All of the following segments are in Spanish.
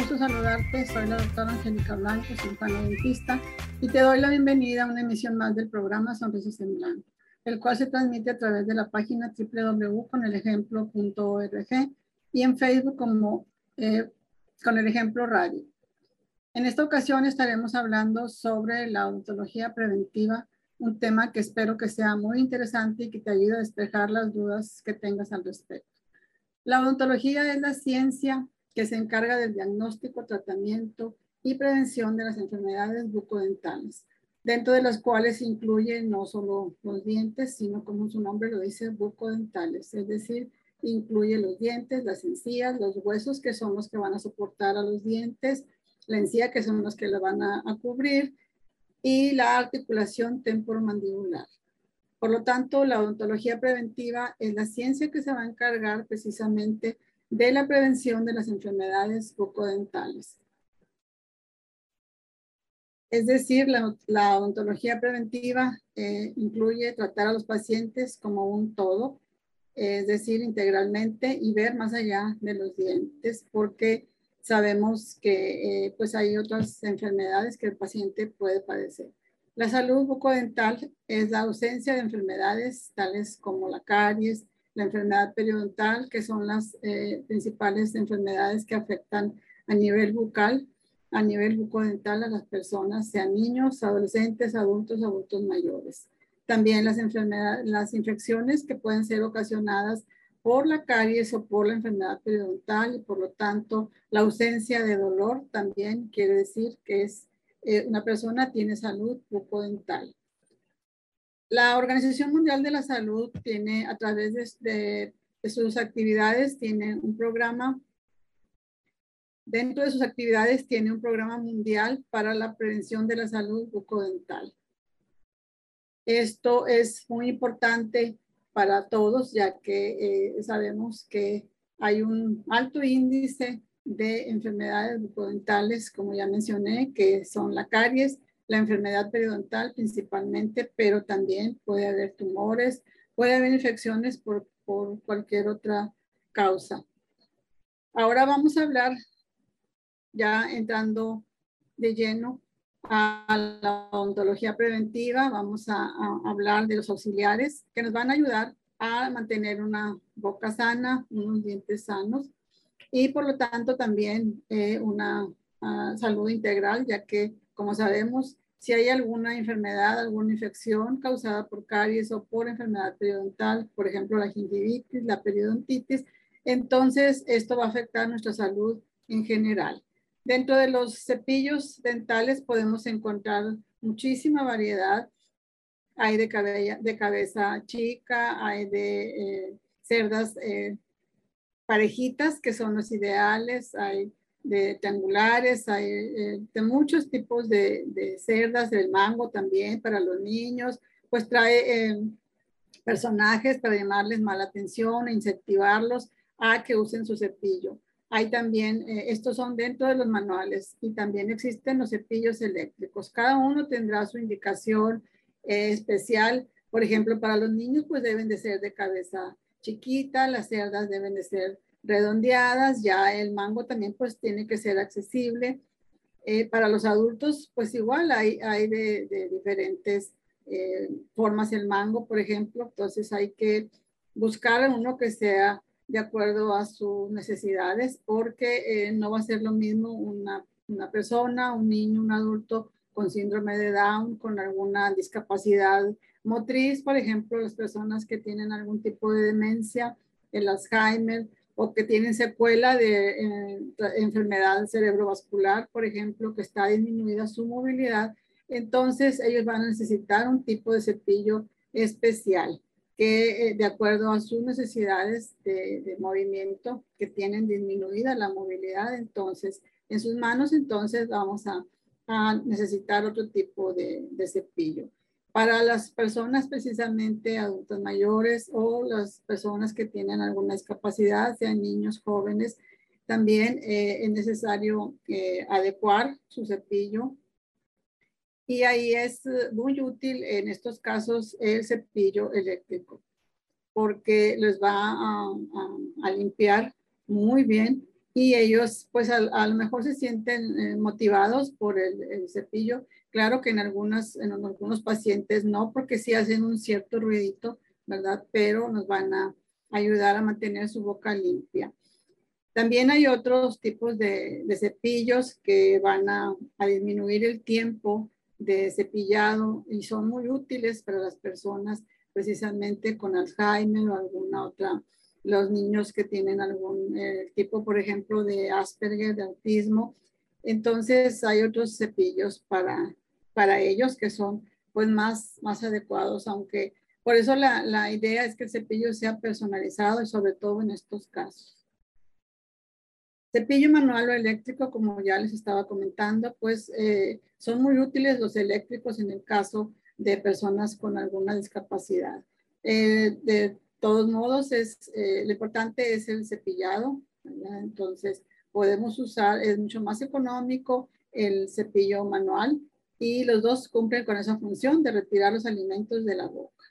gusto saludarte. Soy la doctora Angélica Blanco, dentista, y te doy la bienvenida a una emisión más del programa Sonrisas en Blanco, el cual se transmite a través de la página www.conelejemplo.org y en Facebook como eh, con el ejemplo radio. En esta ocasión estaremos hablando sobre la odontología preventiva, un tema que espero que sea muy interesante y que te ayude a despejar las dudas que tengas al respecto. La odontología es la ciencia que se encarga del diagnóstico, tratamiento y prevención de las enfermedades bucodentales, dentro de las cuales incluye no solo los dientes, sino como su nombre lo dice, bucodentales, es decir, incluye los dientes, las encías, los huesos que son los que van a soportar a los dientes, la encía que son los que la van a, cubrir y la articulación temporomandibular. Por lo tanto, la odontología preventiva es la ciencia que se va a encargar precisamente la prevención de las enfermedades bucodentales. Es decir, la, odontología preventiva eh, incluye tratar a los pacientes como un todo, es decir, integralmente y ver más allá de los dientes, porque sabemos que eh, pues hay otras enfermedades que el paciente puede padecer. La salud bucodental es la ausencia de enfermedades tales como la caries, la enfermedad periodontal, que son las eh, principales enfermedades que afectan a nivel bucal, a nivel bucodental a las personas, sean niños, adolescentes, adultos, adultos mayores. También las enfermedades, las infecciones que pueden ser ocasionadas por la caries o por la enfermedad periodontal y por lo tanto la ausencia de dolor también quiere decir que es eh, una persona tiene salud bucodental. La Organización Mundial de la Salud tiene a través de, sus actividades, tiene un programa, dentro de sus actividades tiene un programa mundial para la prevención de la salud bucodental. Esto es muy importante para todos, ya que eh, sabemos que hay un alto índice de enfermedades bucodentales, como ya mencioné, que son la caries, la enfermedad periodontal principalmente, pero también puede haber tumores, puede haber infecciones por, por cualquier otra causa. Ahora vamos a hablar, ya entrando de lleno a la odontología preventiva, vamos a, hablar de los auxiliares que nos van a ayudar a mantener una boca sana, unos dientes sanos y por lo tanto también eh, una uh, salud integral, ya que como sabemos si hay alguna enfermedad, alguna infección causada por caries o por enfermedad periodontal, por ejemplo, la gingivitis, la periodontitis, entonces esto va a afectar nuestra salud en general. Dentro de los cepillos dentales podemos encontrar muchísima variedad. Hay de, cabeza chica, hay de eh, cerdas eh, parejitas, que son los ideales, hay de triangulares, hay eh, de muchos tipos de, cerdas, del mango también para los niños, pues trae eh, personajes para llamarles mala atención e incentivarlos a que usen su cepillo. Hay también, eh, estos son dentro de los manuales y también existen los cepillos eléctricos. Cada uno tendrá su indicación especial. Por ejemplo, para los niños, pues deben de ser de cabeza chiquita, las cerdas deben de ser redondeadas, ya el mango también pues tiene que ser accesible. Eh, para los adultos pues igual hay, hay de, diferentes eh, formas el mango, por ejemplo, entonces hay que buscar uno que sea de acuerdo a sus necesidades porque eh, no va a ser lo mismo una, una persona, un niño, un adulto con síndrome de Down, con alguna discapacidad motriz, por ejemplo, las personas que tienen algún tipo de demencia, el Alzheimer, o que tienen secuela de eh, enfermedad cerebrovascular, por ejemplo, que está disminuida su movilidad, entonces ellos van a necesitar un tipo de cepillo especial que eh, de acuerdo a sus necesidades de, movimiento que tienen disminuida la movilidad, entonces en sus manos entonces vamos a, necesitar otro tipo de cepillo para las personas precisamente adultos mayores o las personas que tienen alguna discapacidad, sean niños, jóvenes, también eh, es necesario eh, adecuar su cepillo. Y ahí es muy útil en estos casos el cepillo eléctrico, porque les va a, limpiar muy bien y ellos pues a, lo mejor se sienten eh, motivados por el, cepillo. Claro que en, algunas, en algunos pacientes no, porque sí hacen un cierto ruidito, ¿verdad? Pero nos van a ayudar a mantener su boca limpia. También hay otros tipos de, cepillos que van a, a, disminuir el tiempo de cepillado y son muy útiles para las personas precisamente con Alzheimer o alguna otra los niños que tienen algún eh, tipo, por ejemplo, de Asperger, de autismo. Entonces hay otros cepillos para, para ellos que son pues más, más adecuados, aunque por eso la, la idea es que el cepillo sea personalizado y sobre todo en estos casos. Cepillo manual o eléctrico, como ya les estaba comentando, pues eh, son muy útiles los eléctricos en el caso de personas con alguna discapacidad. Eh, de todos modos, es, eh, lo importante es el cepillado, entonces podemos usar, es mucho más económico el cepillo manual y los dos cumplen con esa función de retirar los alimentos de la boca.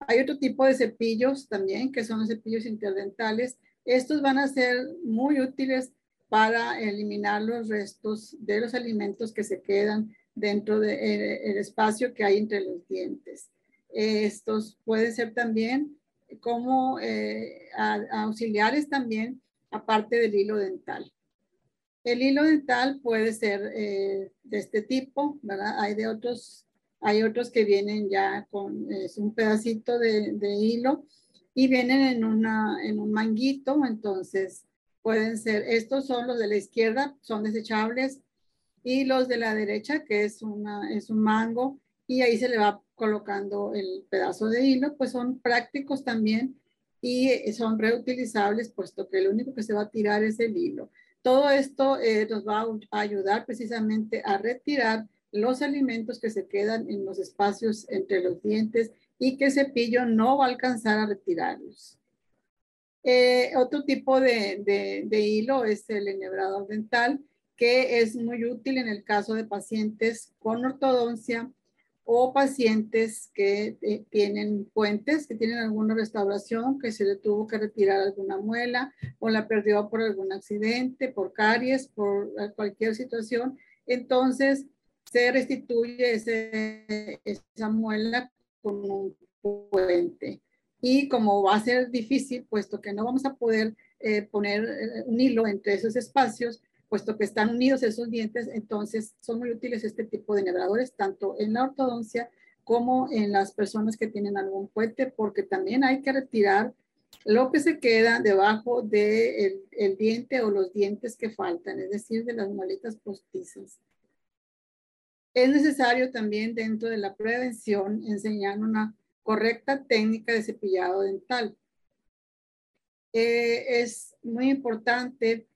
Hay otro tipo de cepillos también, que son los cepillos interdentales. Estos van a ser muy útiles para eliminar los restos de los alimentos que se quedan dentro del eh, espacio que hay entre los dientes. Estos pueden ser también como eh, auxiliares también, aparte del hilo dental. El hilo dental puede ser eh, de este tipo, ¿verdad? Hay de otros, hay otros que vienen ya con es un pedacito de, de, hilo y vienen en, una, en un manguito, entonces pueden ser, estos son los de la izquierda, son desechables, y los de la derecha, que es, una, es un mango, y ahí se le va colocando el pedazo de hilo, pues son prácticos también y son reutilizables, puesto que lo único que se va a tirar es el hilo. Todo esto eh, nos va a ayudar precisamente a retirar los alimentos que se quedan en los espacios entre los dientes y que el cepillo no va a alcanzar a retirarlos. Eh, otro tipo de, de, de, hilo es el enhebrador dental, que es muy útil en el caso de pacientes con ortodoncia o pacientes que eh, tienen puentes, que tienen alguna restauración, que se le tuvo que retirar alguna muela o la perdió por algún accidente, por caries, por eh, cualquier situación. Entonces, se restituye ese, esa muela con un puente. Y como va a ser difícil, puesto que no vamos a poder eh, poner un hilo entre esos espacios, puesto que están unidos esos dientes, entonces son muy útiles este tipo de enhebradores, tanto en la ortodoncia como en las personas que tienen algún puente, porque también hay que retirar lo que se queda debajo del de el diente o los dientes que faltan, es decir, de las muelitas postizas. Es necesario también dentro de la prevención enseñar una correcta técnica de cepillado dental. Eh, es muy importante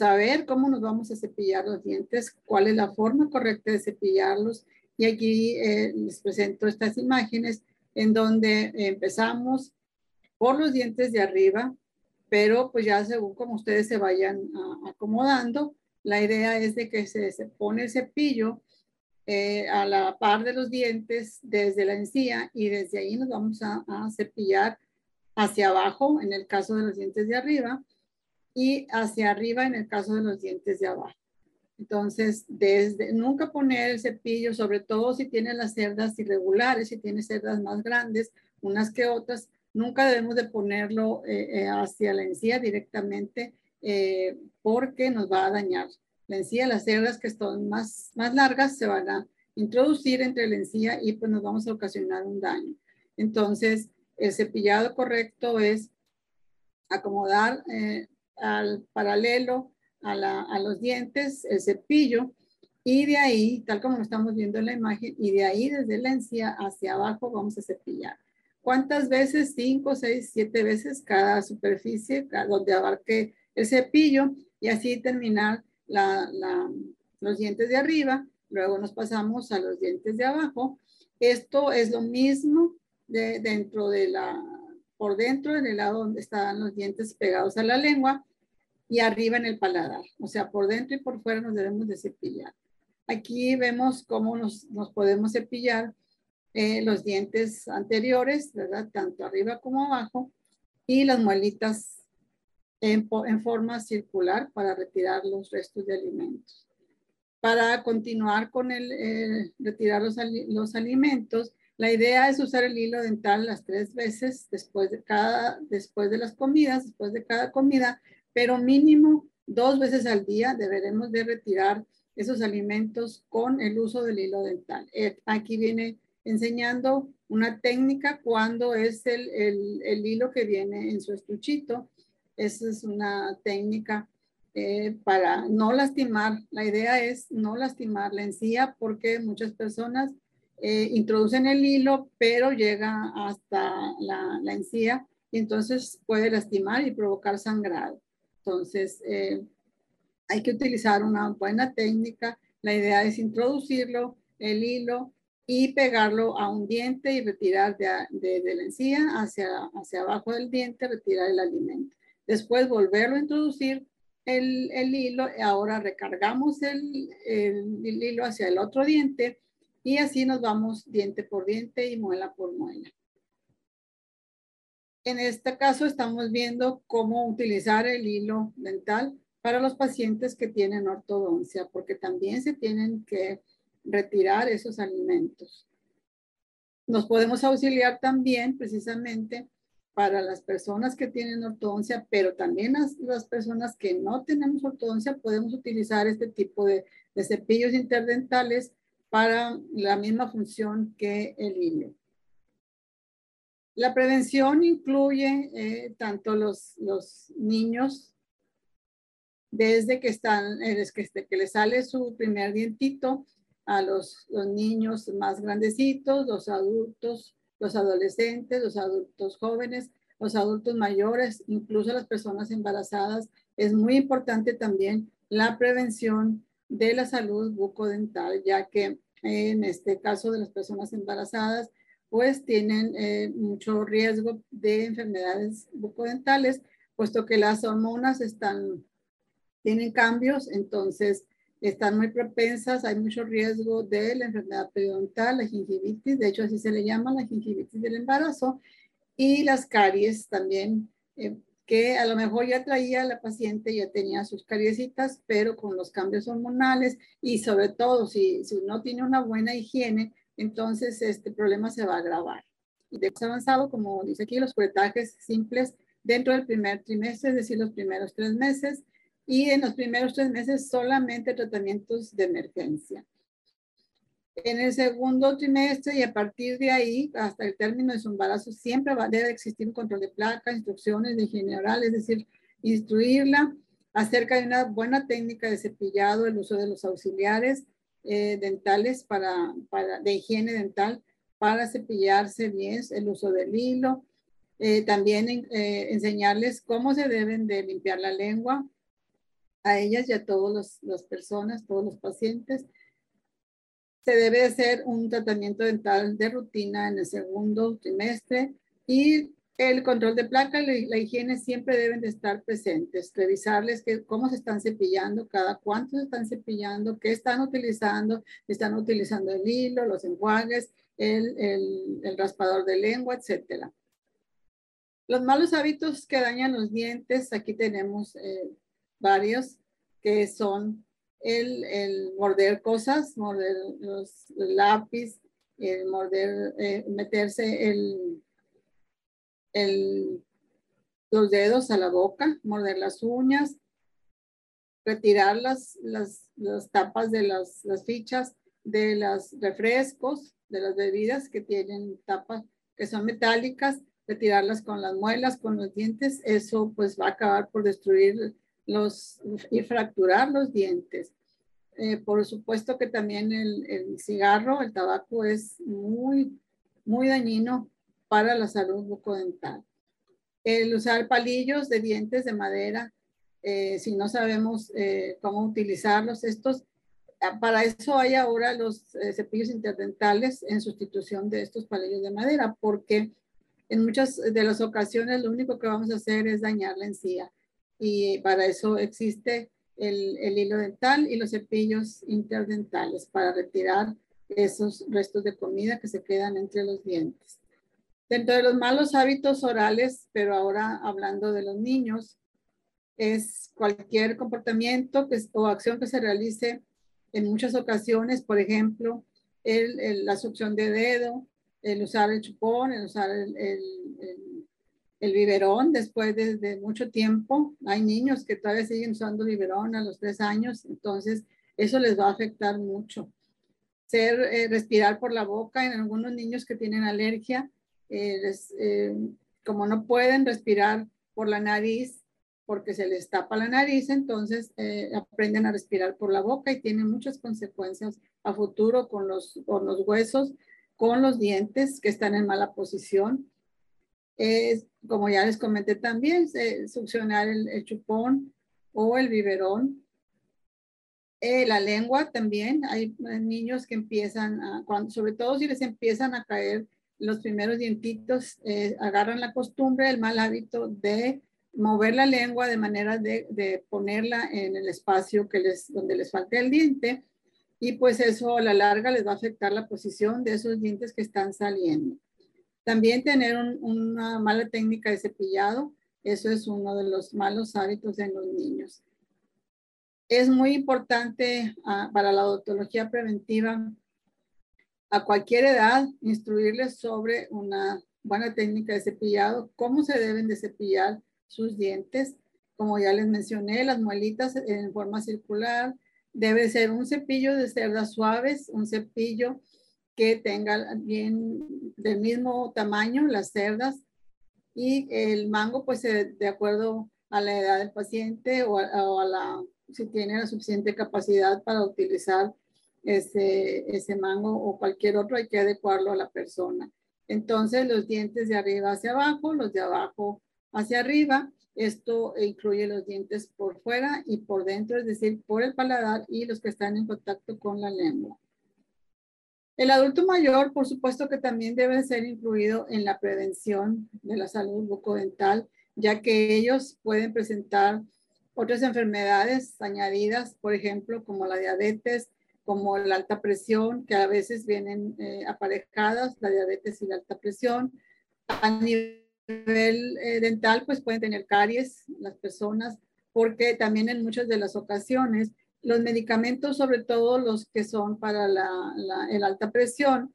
saber cómo nos vamos a cepillar los dientes, cuál es la forma correcta de cepillarlos. Y aquí eh, les presento estas imágenes en donde empezamos por los dientes de arriba, pero pues ya según como ustedes se vayan acomodando, la idea es de que se, pone el cepillo eh, a la par de los dientes desde la encía y desde ahí nos vamos a, a cepillar hacia abajo en el caso de los dientes de arriba y hacia arriba en el caso de los dientes de abajo. Entonces, desde nunca poner el cepillo, sobre todo si tiene las cerdas irregulares, si tiene cerdas más grandes, unas que otras, nunca debemos de ponerlo eh, eh, hacia la encía directamente eh, porque nos va a dañar. La encía, las cerdas que son más, más largas se van a introducir entre la encía y pues nos vamos a ocasionar un daño. Entonces, el cepillado correcto es acomodar al paralelo a, los dientes, el cepillo, y de ahí, tal como lo estamos viendo en la imagen, y de ahí desde la encía hacia abajo vamos a cepillar. ¿Cuántas veces? Cinco, seis, siete veces cada superficie donde abarque el cepillo y así terminar los dientes de arriba. Luego nos pasamos a los dientes de abajo. Esto es lo mismo de, dentro de la, por dentro, en el lado donde están los dientes pegados a la lengua y arriba en el paladar. O sea, por dentro y por fuera nos debemos de cepillar. Aquí vemos cómo nos, podemos cepillar eh, los dientes anteriores, ¿verdad? Tanto arriba como abajo y las muelitas en, forma circular para retirar los restos de alimentos. Para continuar con el retirar los, los alimentos, la idea es usar el hilo dental las tres veces después de cada, después de las comidas, después de cada comida, pero mínimo dos veces al día deberemos de retirar esos alimentos con el uso del hilo dental. Eh, aquí viene enseñando una técnica cuando es el, el, hilo que viene en su estuchito. Esa es una técnica eh, para no lastimar. La idea es no lastimar la encía porque muchas personas eh, introducen el hilo, pero llega hasta la, la, encía y entonces puede lastimar y provocar sangrado. Entonces, eh, hay que utilizar una buena técnica. La idea es introducirlo, el hilo, y pegarlo a un diente y retirar de, de, la encía hacia, hacia abajo del diente, retirar el alimento. Después volverlo a introducir el, el hilo. Ahora recargamos el, el, el hilo hacia el otro diente y así nos vamos diente por diente y muela por muela. En este caso estamos viendo cómo utilizar el hilo dental para los pacientes que tienen ortodoncia, porque también se tienen que retirar esos alimentos. Nos podemos auxiliar también precisamente para las personas que tienen ortodoncia, pero también las, personas que no tenemos ortodoncia, podemos utilizar este tipo de, cepillos interdentales para la misma función que el hilo. La prevención incluye eh, tanto los, los niños desde que están, desde que, les sale su primer dientito, a los, los niños más grandecitos, los adultos, los adolescentes, los adultos jóvenes, los adultos mayores, incluso las personas embarazadas. Es muy importante también la prevención de la salud bucodental, ya que en este caso de las personas embarazadas, pues tienen eh, mucho riesgo de enfermedades bucodentales, puesto que las hormonas están, tienen cambios, entonces están muy propensas, hay mucho riesgo de la enfermedad periodontal, la gingivitis, de hecho así se le llama la gingivitis del embarazo, y las caries también, eh, que a lo mejor ya traía la paciente, ya tenía sus cariesitas, pero con los cambios hormonales y sobre todo si, si no tiene una buena higiene, entonces este problema se va a agravar. Y de avanzado, como dice aquí, los curetajes simples dentro del primer trimestre, es decir, los primeros tres meses, y en los primeros tres meses solamente tratamientos de emergencia. En el segundo trimestre y a partir de ahí, hasta el término de su embarazo, siempre va, debe existir un control de placa, instrucciones de higiene oral, es decir, instruirla acerca de una buena técnica de cepillado, el uso de los auxiliares eh, dentales para, para, de higiene dental para cepillarse bien, el uso del hilo, eh, también eh, enseñarles cómo se deben de limpiar la lengua, a ellas y a todas las personas, todos los pacientes. Se debe hacer un tratamiento dental de rutina en el segundo trimestre y el control de placa y la higiene siempre deben de estar presentes. Revisarles que, cómo se están cepillando, cada cuánto se están cepillando, qué están utilizando, están utilizando el hilo, los enjuagues, el, el, raspador de lengua, etcétera. Los malos hábitos que dañan los dientes, aquí tenemos eh, varios que son el, morder cosas, morder los, lápiz, el morder, eh, meterse el, el, los dedos a la boca, morder las uñas, retirar las, las, las tapas de las, las fichas de los refrescos, de las bebidas que tienen tapas que son metálicas, retirarlas con las muelas, con los dientes, eso pues va a acabar por destruir los, y fracturar los dientes. Eh, por supuesto que también el, el, cigarro, el tabaco es muy, muy dañino para la salud bucodental. El usar palillos de dientes de madera, eh, si no sabemos eh, cómo utilizarlos, estos, ah, para eso hay ahora los cepillos interdentales en sustitución de estos palillos de madera, porque en muchas de las ocasiones lo único que vamos a hacer es dañar la encía y para eso existe el, el, hilo dental y los cepillos interdentales para retirar esos restos de comida que se quedan entre los dientes. Dentro de los malos hábitos orales, pero ahora hablando de los niños, es cualquier comportamiento que, o acción que se realice en muchas ocasiones, por ejemplo, el, la succión de dedo, el usar el chupón, el usar el, el biberón después de, mucho tiempo. Hay niños que todavía siguen usando biberón a los tres años, entonces eso les va a afectar mucho. Ser, eh, respirar por la boca en algunos niños que tienen alergia, eh, eh, como no pueden respirar por la nariz porque se les tapa la nariz, entonces aprenden a respirar por la boca y tienen muchas consecuencias a futuro con los, con los huesos, con los dientes que están en mala posición es, como ya les comenté también, succionar el, chupón o el biberón. Eh, la lengua también, hay niños que empiezan, cuando, sobre todo si les empiezan a caer los primeros dientitos, eh, agarran la costumbre, el mal hábito de mover la lengua de manera de, ponerla en el espacio que les, donde les falte el diente y pues eso a la larga les va a afectar la posición de esos dientes que están saliendo. También tener una mala técnica de cepillado, eso es uno de los malos hábitos en los niños. Es muy importante ah, para la odontología preventiva a cualquier edad instruirles sobre una buena técnica de cepillado, cómo se deben de cepillar sus dientes. Como ya les mencioné, las muelitas en forma circular. Debe ser un cepillo de cerdas suaves, un cepillo que tenga bien del mismo tamaño las cerdas y el mango pues eh, de acuerdo a la edad del paciente o a, la si tiene la suficiente capacidad para utilizar ese, ese mango o cualquier otro hay que adecuarlo a la persona. Entonces los dientes de arriba hacia abajo, los de abajo hacia arriba. Esto incluye los dientes por fuera y por dentro, es decir, por el paladar y los que están en contacto con la lengua. El adulto mayor, por supuesto que también debe ser incluido en la prevención de la salud bucodental, ya que ellos pueden presentar otras enfermedades añadidas, por ejemplo, como la diabetes, como la alta presión, que a veces vienen eh, aparejadas, la diabetes y la alta presión. A nivel eh, dental, pues pueden tener caries las personas, porque también en muchas de las ocasiones los medicamentos, sobre todo los que son para la, el alta presión,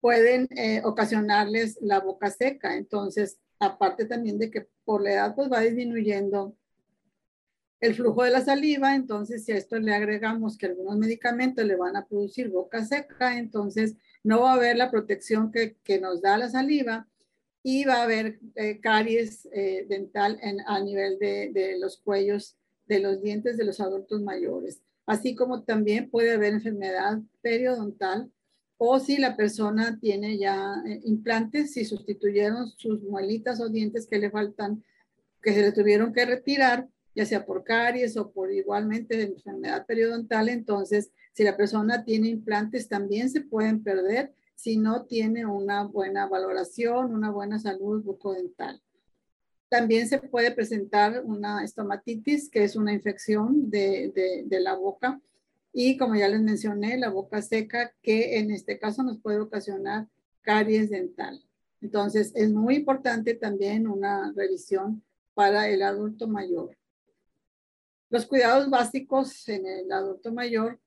pueden eh, ocasionarles la boca seca. Entonces, aparte también de que por la edad pues va disminuyendo el flujo de la saliva, entonces si a esto le agregamos que algunos medicamentos le van a producir boca seca, entonces no va a haber la protección que, que nos da la saliva y va a haber eh, caries eh, dental en, a nivel de, de los cuellos de los dientes de los adultos mayores, así como también puede haber enfermedad periodontal o si la persona tiene ya eh, implantes, si sustituyeron sus muelitas o dientes que le faltan, que se le tuvieron que retirar, ya sea por caries o por igualmente enfermedad periodontal, entonces si la persona tiene implantes también se pueden perder si no tiene una buena valoración, una buena salud bucodental. También se puede presentar una estomatitis, que es una infección de, la boca. Y como ya les mencioné, la boca seca, que en este caso nos puede ocasionar caries dental. Entonces, es muy importante también una revisión para el adulto mayor. Los cuidados básicos en el adulto mayor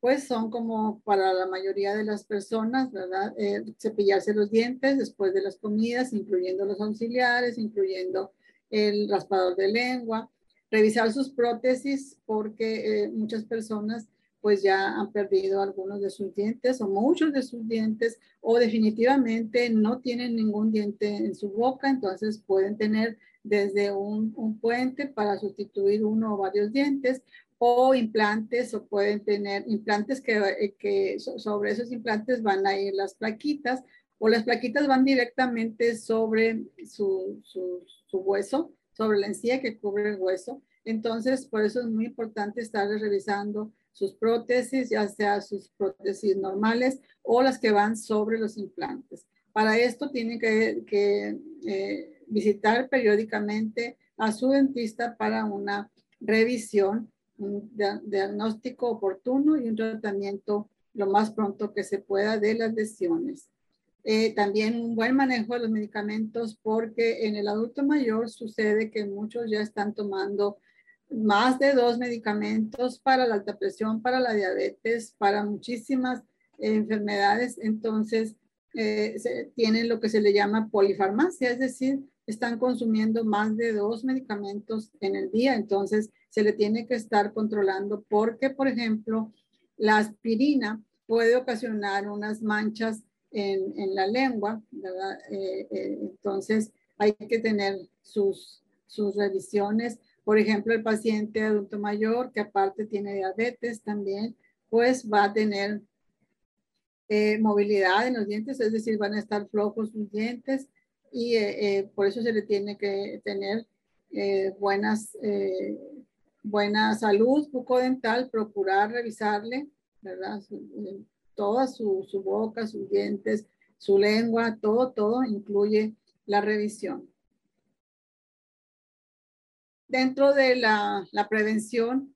pues son como para la mayoría de las personas. Eh, cepillarse los dientes después de las comidas, incluyendo los auxiliares, incluyendo el raspador de lengua, revisar sus prótesis porque eh, muchas personas pues ya han perdido algunos de sus dientes o muchos de sus dientes o definitivamente no tienen ningún diente en su boca, entonces pueden tener desde un, un puente para sustituir uno o varios dientes o implantes o pueden tener implantes que, eh, que sobre esos implantes van a ir las plaquitas o las plaquitas van directamente sobre su, su, hueso, sobre la encía que cubre el hueso. Entonces, por eso es muy importante estar revisando sus prótesis, ya sea sus prótesis normales o las que van sobre los implantes. Para esto tienen que, que eh, visitar periódicamente a su dentista para una revisión un diagnóstico oportuno y un tratamiento lo más pronto que se pueda de las lesiones. Eh, también un buen manejo de los medicamentos porque en el adulto mayor sucede que muchos ya están tomando más de dos medicamentos para la alta presión, para la diabetes, para muchísimas enfermedades. Entonces, eh, se, tienen lo que se le llama polifarmacia, es decir, están consumiendo más de dos medicamentos en el día. Entonces, se le tiene que estar controlando porque, por ejemplo, la aspirina puede ocasionar unas manchas en, la lengua. Eh, eh, entonces hay que tener sus, sus revisiones. Por ejemplo, el paciente adulto mayor que aparte tiene diabetes también, pues va a tener eh, movilidad en los dientes, es decir, van a estar flojos sus dientes y por eso se le tiene que tener buenas, buena salud bucodental, procurar revisarle, ¿verdad? toda su, boca, sus dientes, su lengua, todo, todo incluye la revisión. Dentro de la, prevención,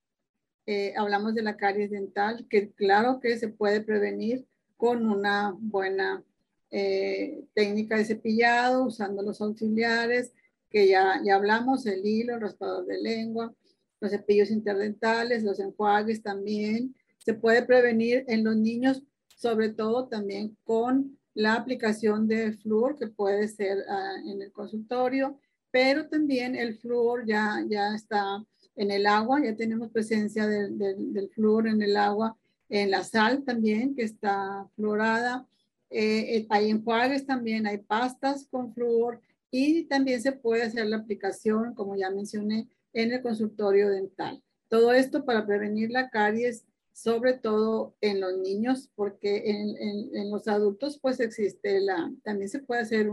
eh, hablamos de la caries dental, que claro que se puede prevenir con una buena eh, técnica de cepillado, usando los auxiliares, que ya, ya hablamos, el hilo, el raspador de lengua, los cepillos interdentales, los enjuagues también. Se puede prevenir en los niños sobre todo también con la aplicación de flúor que puede ser ah, en el consultorio, pero también el flúor ya, ya está en el agua, ya tenemos presencia del, del, flúor en el agua, en la sal también que está fluorada, eh, eh, hay enjuagues también, hay pastas con flúor y también se puede hacer la aplicación, como ya mencioné, en el consultorio dental. Todo esto para prevenir la caries sobre todo en los niños, porque en, los adultos pues existe la, también se puede hacer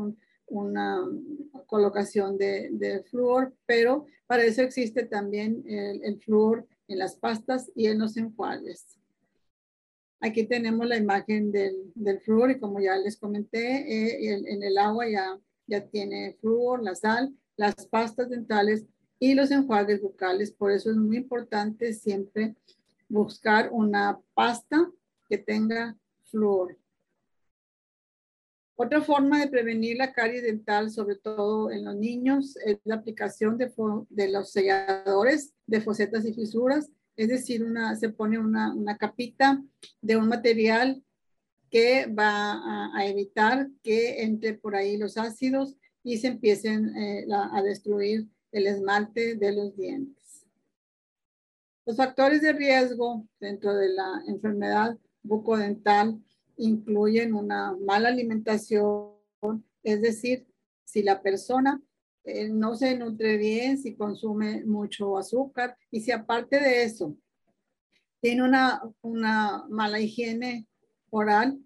una colocación de, de, flúor, pero para eso existe también el, el flúor en las pastas y en los enjuagues. Aquí tenemos la imagen del, del flúor y como ya les comenté, eh, en, el agua ya, ya tiene flúor, la sal, las pastas dentales y los enjuagues bucales. Por eso es muy importante siempre buscar una pasta que tenga flúor. Otra forma de prevenir la caries dental, sobre todo en los niños, es la aplicación de, los selladores de fosetas y fisuras. Es decir, una, se pone una, capita de un material que va a, evitar que entre por ahí los ácidos y se empiecen eh, a destruir el esmalte de los dientes. Los factores de riesgo dentro de la enfermedad bucodental incluyen una mala alimentación, es decir, si la persona eh, no se nutre bien, si consume mucho azúcar y si aparte de eso tiene una, una mala higiene oral,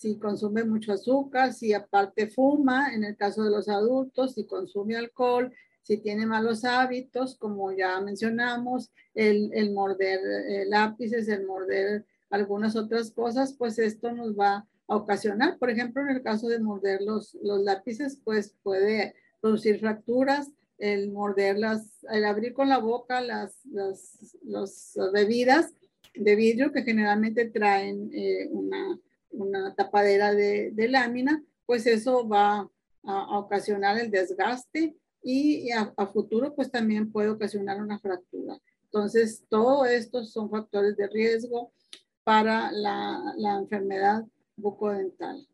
si consume mucho azúcar, si aparte fuma, en el caso de los adultos, si consume alcohol, si tiene malos hábitos, como ya mencionamos, el, morder eh, lápices, el morder algunas otras cosas, pues esto nos va a ocasionar. Por ejemplo, en el caso de morder los, los lápices, pues puede producir fracturas, el morder las, el abrir con la boca las, las, bebidas de vidrio que generalmente traen eh, una, una, tapadera de, de, lámina, pues eso va a ocasionar el desgaste y a, futuro pues también puede ocasionar una fractura. Entonces, todos estos son factores de riesgo para la, la enfermedad bucodental.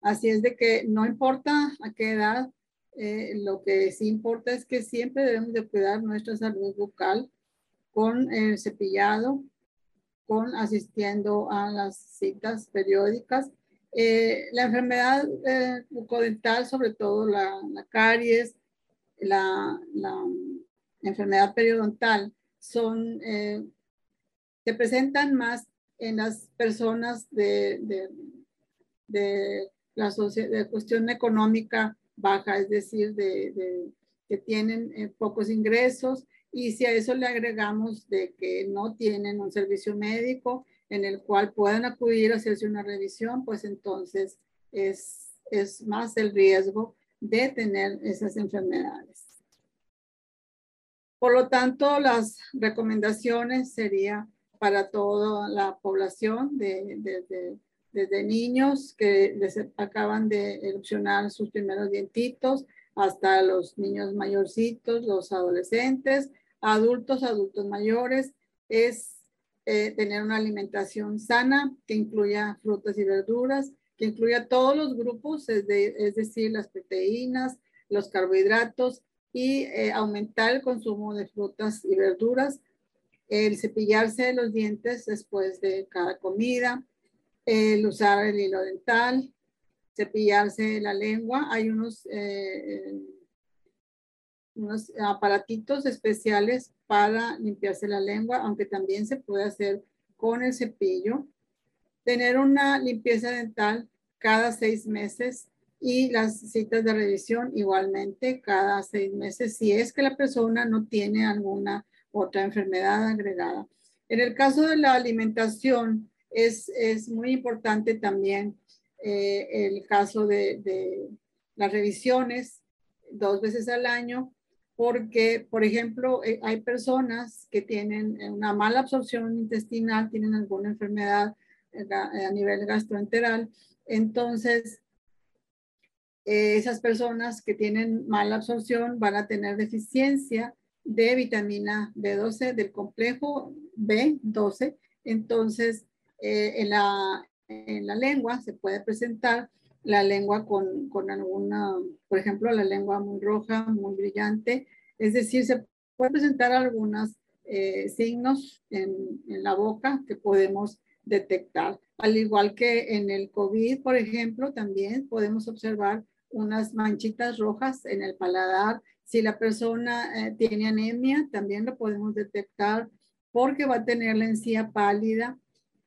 Así es de que no importa a qué edad, eh, lo que sí importa es que siempre debemos de cuidar nuestra salud bucal con el cepillado, con asistiendo a las citas periódicas. Eh, la enfermedad eh, bucodental, sobre todo la, caries, la, enfermedad periodontal, son, eh, se presentan más en las personas de, de, la de cuestión económica baja, es decir, de, que tienen pocos ingresos y si a eso le agregamos de que no tienen un servicio médico, en el cual puedan acudir a hacerse una revisión, pues entonces es, es más el riesgo de tener esas enfermedades. Por lo tanto, las recomendaciones serían para toda la población de, desde niños que les acaban de erupcionar sus primeros dientitos, hasta los niños mayorcitos, los adolescentes, adultos, adultos mayores, es eh, tener una alimentación sana que incluya frutas y verduras, que incluya todos los grupos, es, decir, las proteínas, los carbohidratos y eh, aumentar el consumo de frutas y verduras, el cepillarse los dientes después de cada comida, el usar el hilo dental, cepillarse la lengua. Hay unos, eh, unos aparatitos especiales para limpiarse la lengua, aunque también se puede hacer con el cepillo. Tener una limpieza dental cada seis meses y las citas de revisión igualmente cada seis meses si es que la persona no tiene alguna otra enfermedad agregada. En el caso de la alimentación, es, es muy importante también eh, el caso de, de, las revisiones dos veces al año, porque, por ejemplo, eh, hay personas que tienen una mala absorción intestinal, tienen alguna enfermedad eh, a nivel gastroenteral, entonces esas personas que tienen mala absorción van a tener deficiencia de vitamina B12 del complejo B12. Entonces, eh, en, la, en la lengua se puede presentar la lengua con, con, alguna, por ejemplo, la lengua muy roja, muy brillante. Es decir, se puede presentar algunos eh, signos en, en, la boca que podemos detectar. Al igual que en el COVID, por ejemplo, también podemos observar unas manchitas rojas en el paladar. Si la persona eh, tiene anemia, también lo podemos detectar porque va a tener la encía pálida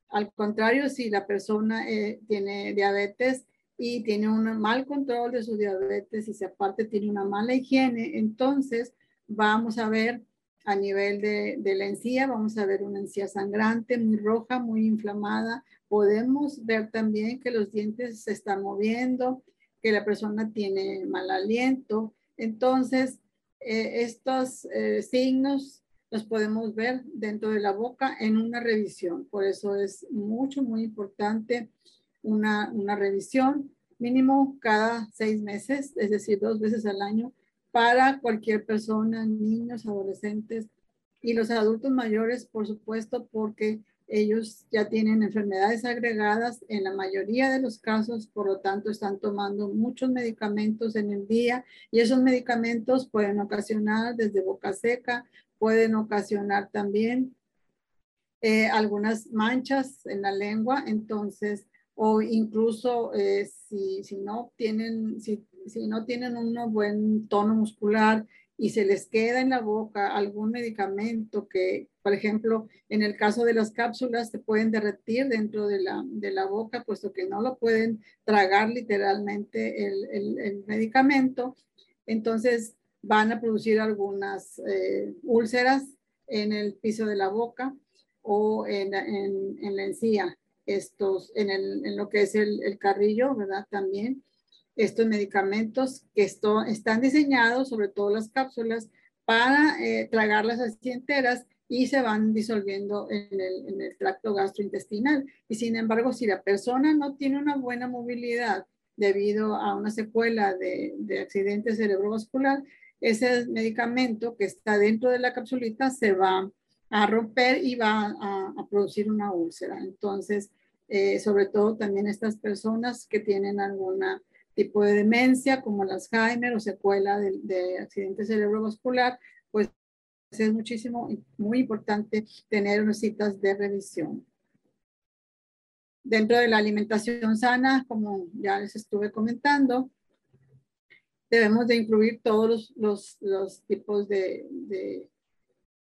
al contrario, si la persona eh, tiene diabetes y tiene un mal control de su diabetes y si aparte tiene una mala higiene, entonces vamos a ver a nivel de, de, la encía, vamos a ver una encía sangrante, muy roja, muy inflamada. Podemos ver también que los dientes se están moviendo, que la persona tiene mal aliento. Entonces, eh, estos eh, signos los podemos ver dentro de la boca en una revisión. Por eso es mucho, muy importante una, una revisión mínimo cada seis meses, es decir, dos veces al año para cualquier persona, niños, adolescentes y los adultos mayores, por supuesto, porque ellos ya tienen enfermedades agregadas en la mayoría de los casos, por lo tanto están tomando muchos medicamentos en el día y esos medicamentos pueden ocasionar desde boca seca, pueden ocasionar también eh, algunas manchas en la lengua, entonces, o incluso eh, si, si, no tienen, si, si no tienen un buen tono muscular y se les queda en la boca algún medicamento que, por ejemplo, en el caso de las cápsulas se pueden derretir dentro de la, de la boca, puesto que no lo pueden tragar literalmente el, el, el medicamento. Entonces, van a producir algunas eh, úlceras en el piso de la boca o en, en, en la encía, estos, en, el, en, lo que es el, el, carrillo, ¿verdad? También estos medicamentos que esto, están diseñados, sobre todo las cápsulas, para eh, tragarlas así enteras y se van disolviendo en el, en el tracto gastrointestinal. Y sin embargo, si la persona no tiene una buena movilidad debido a una secuela de, de accidente cerebrovascular, ese medicamento que está dentro de la capsulita se va a romper y va a, producir una úlcera. Entonces, eh, sobre todo también estas personas que tienen algún tipo de demencia, como el Alzheimer o secuela de, de accidente cerebrovascular, pues es muchísimo, muy importante tener unas citas de revisión. Dentro de la alimentación sana, como ya les estuve comentando, debemos de incluir todos los, los, tipos de, de,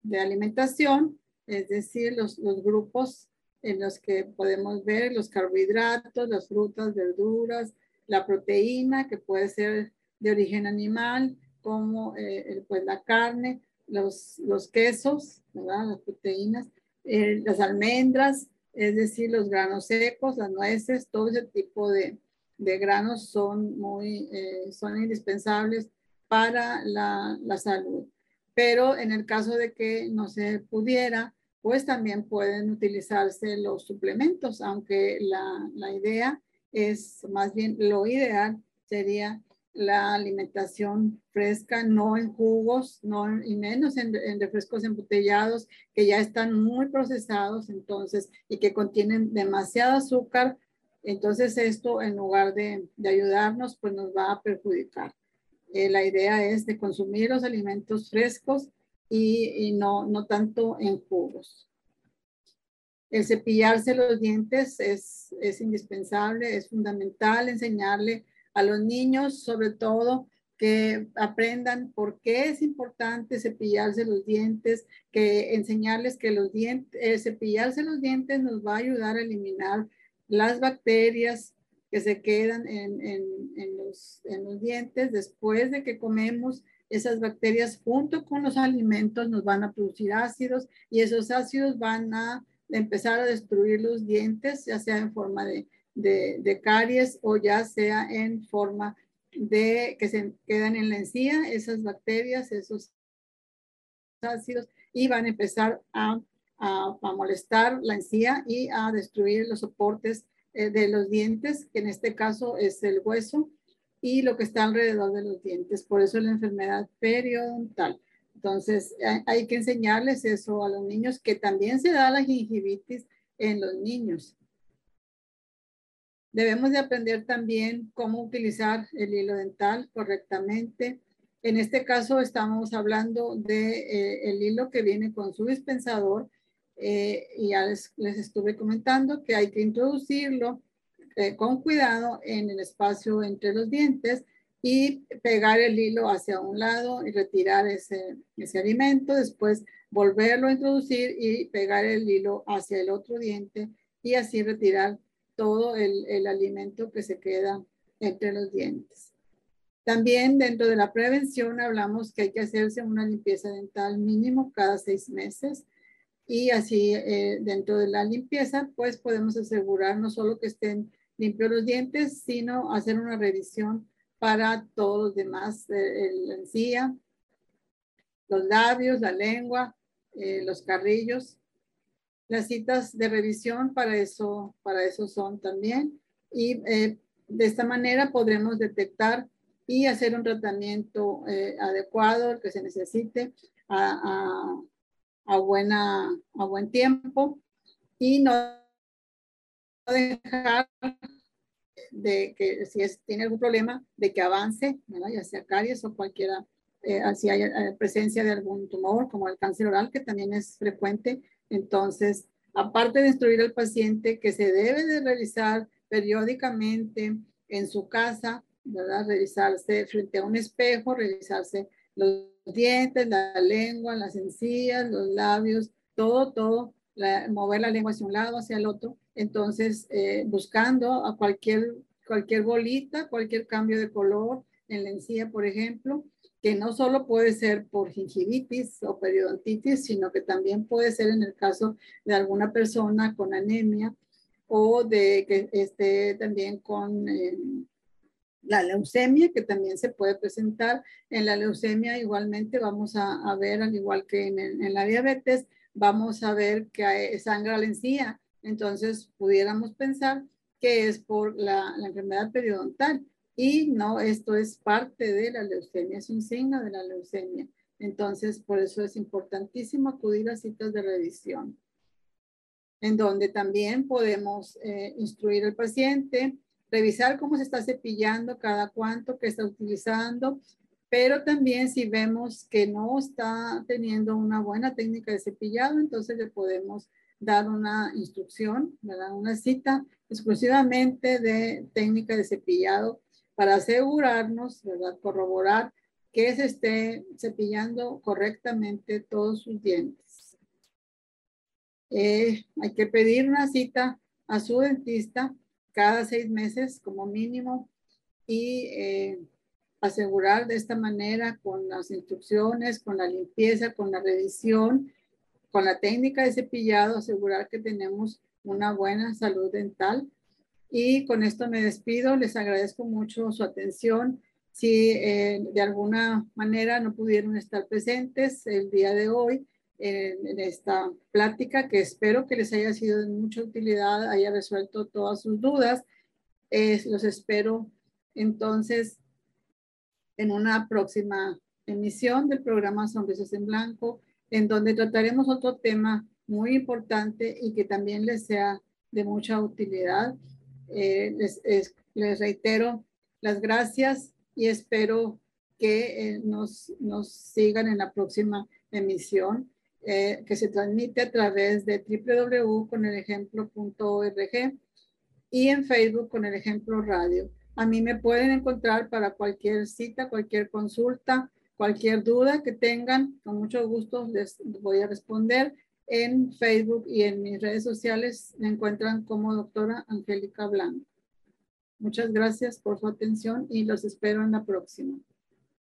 de, alimentación, es decir, los, los, grupos en los que podemos ver los carbohidratos, las frutas, verduras, la proteína que puede ser de origen animal, como eh, pues la carne, los, los quesos, ¿verdad? las proteínas, eh, las almendras, es decir, los granos secos, las nueces, todo ese tipo de, de granos son muy, eh, son indispensables para la, la, salud. Pero en el caso de que no se pudiera, pues también pueden utilizarse los suplementos, aunque la, la idea es más bien lo ideal sería la alimentación fresca, no en jugos, no y menos en, refrescos embotellados que ya están muy procesados, entonces, y que contienen demasiado azúcar. Entonces, esto en lugar de, ayudarnos, pues nos va a perjudicar. Eh, la idea es de consumir los alimentos frescos y, no, no tanto en jugos. El cepillarse los dientes es, es indispensable, es fundamental enseñarle a los niños, sobre todo, que aprendan por qué es importante cepillarse los dientes, que enseñarles que los dientes, eh, cepillarse los dientes nos va a ayudar a eliminar las bacterias que se quedan en, en, los, en los dientes después de que comemos. Esas bacterias junto con los alimentos nos van a producir ácidos y esos ácidos van a empezar a destruir los dientes, ya sea en forma de de, caries o ya sea en forma de que se quedan en la encía, esas bacterias, esos ácidos, y van a empezar a, molestar la encía y a destruir los soportes eh, de los dientes, que en este caso es el hueso y lo que está alrededor de los dientes. Por eso la enfermedad periodontal. Entonces, hay que enseñarles eso a los niños, que también se da la gingivitis en los niños. Debemos de aprender también cómo utilizar el hilo dental correctamente. En este caso estamos hablando de eh, hilo que viene con su dispensador eh, y ya les, estuve comentando que hay que introducirlo eh, con cuidado en el espacio entre los dientes y pegar el hilo hacia un lado y retirar ese, ese alimento, después volverlo a introducir y pegar el hilo hacia el otro diente y así retirar todo el, alimento que se queda entre los dientes. También dentro de la prevención hablamos que hay que hacerse una limpieza dental mínimo cada seis meses y así eh, dentro de la limpieza pues podemos asegurar no solo que estén limpios los dientes, sino hacer una revisión para todos los demás, eh, encía, los labios, la lengua, eh, los carrillos las citas de revisión para eso, para eso son también. Y eh, de esta manera podremos detectar y hacer un tratamiento eh, adecuado que se necesite a, buena, a buen tiempo y no dejar de que si es, tiene algún problema de que avance, ya sea caries o cualquiera, eh, si hay presencia de algún tumor como el cáncer oral que también es frecuente, entonces, aparte de instruir al paciente que se debe de revisar periódicamente en su casa, ¿verdad? Revisarse frente a un espejo, revisarse los dientes, la lengua, las encías, los labios, todo, todo, mover la lengua hacia un lado, hacia el otro. Entonces, eh, buscando a cualquier, cualquier bolita, cualquier cambio de color en la encía, por ejemplo, que no solo puede ser por gingivitis o periodontitis, sino que también puede ser en el caso de alguna persona con anemia o de que esté también con eh, la leucemia, que también se puede presentar. En la leucemia igualmente vamos a, ver, al igual que en, la diabetes, vamos a ver que hay sangra la encía. Entonces, pudiéramos pensar que es por la enfermedad periodontal y no, esto es parte de la leucemia, es un signo de la leucemia. Entonces, por eso es importantísimo acudir a citas de revisión, en donde también podemos eh, instruir al paciente, revisar cómo se está cepillando, cada cuánto que está utilizando, pero también si vemos que no está teniendo una buena técnica de cepillado, entonces le podemos dar una instrucción, ¿verdad? una cita exclusivamente de técnica de cepillado para asegurarnos, ¿verdad? Corroborar que se esté cepillando correctamente todos sus dientes. Eh, hay que pedir una cita a su dentista cada seis meses como mínimo y eh, asegurar de esta manera con las instrucciones, con la limpieza, con la revisión, con la técnica de cepillado, asegurar que tenemos una buena salud dental y con esto me despido. Les agradezco mucho su atención. Si eh, de alguna manera no pudieron estar presentes el día de hoy, en, esta plática que espero que les haya sido de mucha utilidad, haya resuelto todas sus dudas. los espero entonces en una próxima emisión del programa Sonrisas en Blanco, en donde trataremos otro tema muy importante y que también les sea de mucha utilidad. Eh, les, les, reitero las gracias y espero que eh, nos, nos sigan en la próxima emisión. Eh, que se transmite a través de www.conelejemplo.org y en Facebook con el ejemplo radio. A mí me pueden encontrar para cualquier cita, cualquier consulta, cualquier duda que tengan. Con mucho gusto les voy a responder. En Facebook y en mis redes sociales me encuentran como doctora Angélica Blanco. Muchas gracias por su atención y los espero en la próxima.